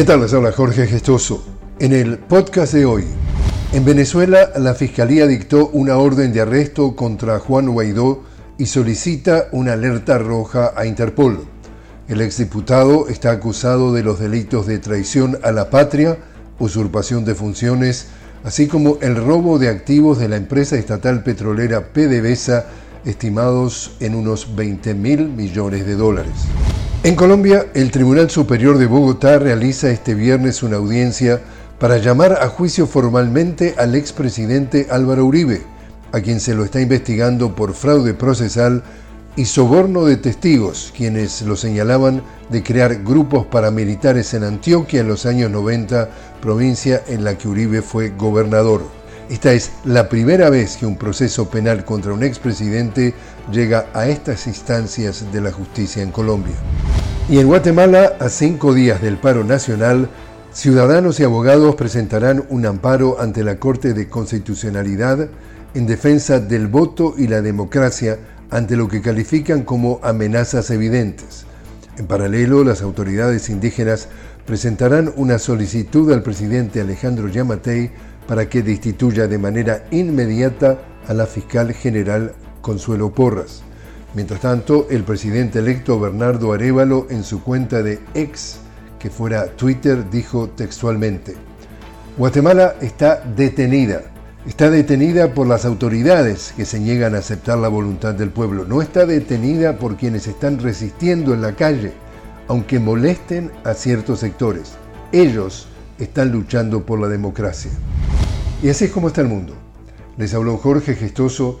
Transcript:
¿Qué tal? Les habla Jorge Gestoso. En el podcast de hoy, en Venezuela la Fiscalía dictó una orden de arresto contra Juan Guaidó y solicita una alerta roja a Interpol. El exdiputado está acusado de los delitos de traición a la patria, usurpación de funciones, así como el robo de activos de la empresa estatal petrolera PDVSA, estimados en unos 20 mil millones de dólares. En Colombia, el Tribunal Superior de Bogotá realiza este viernes una audiencia para llamar a juicio formalmente al expresidente Álvaro Uribe, a quien se lo está investigando por fraude procesal y soborno de testigos, quienes lo señalaban de crear grupos paramilitares en Antioquia en los años 90, provincia en la que Uribe fue gobernador. Esta es la primera vez que un proceso penal contra un expresidente llega a estas instancias de la justicia en Colombia. Y en Guatemala, a cinco días del paro nacional, ciudadanos y abogados presentarán un amparo ante la Corte de Constitucionalidad en defensa del voto y la democracia ante lo que califican como amenazas evidentes. En paralelo, las autoridades indígenas presentarán una solicitud al presidente Alejandro Yamatei para que destituya de manera inmediata a la fiscal general Consuelo Porras. Mientras tanto, el presidente electo Bernardo Arevalo en su cuenta de ex, que fuera Twitter, dijo textualmente, Guatemala está detenida Está detenida por las autoridades que se niegan a aceptar la voluntad del pueblo. No está detenida por quienes están resistiendo en la calle, aunque molesten a ciertos sectores. Ellos están luchando por la democracia. Y así es como está el mundo. Les habló Jorge Gestoso.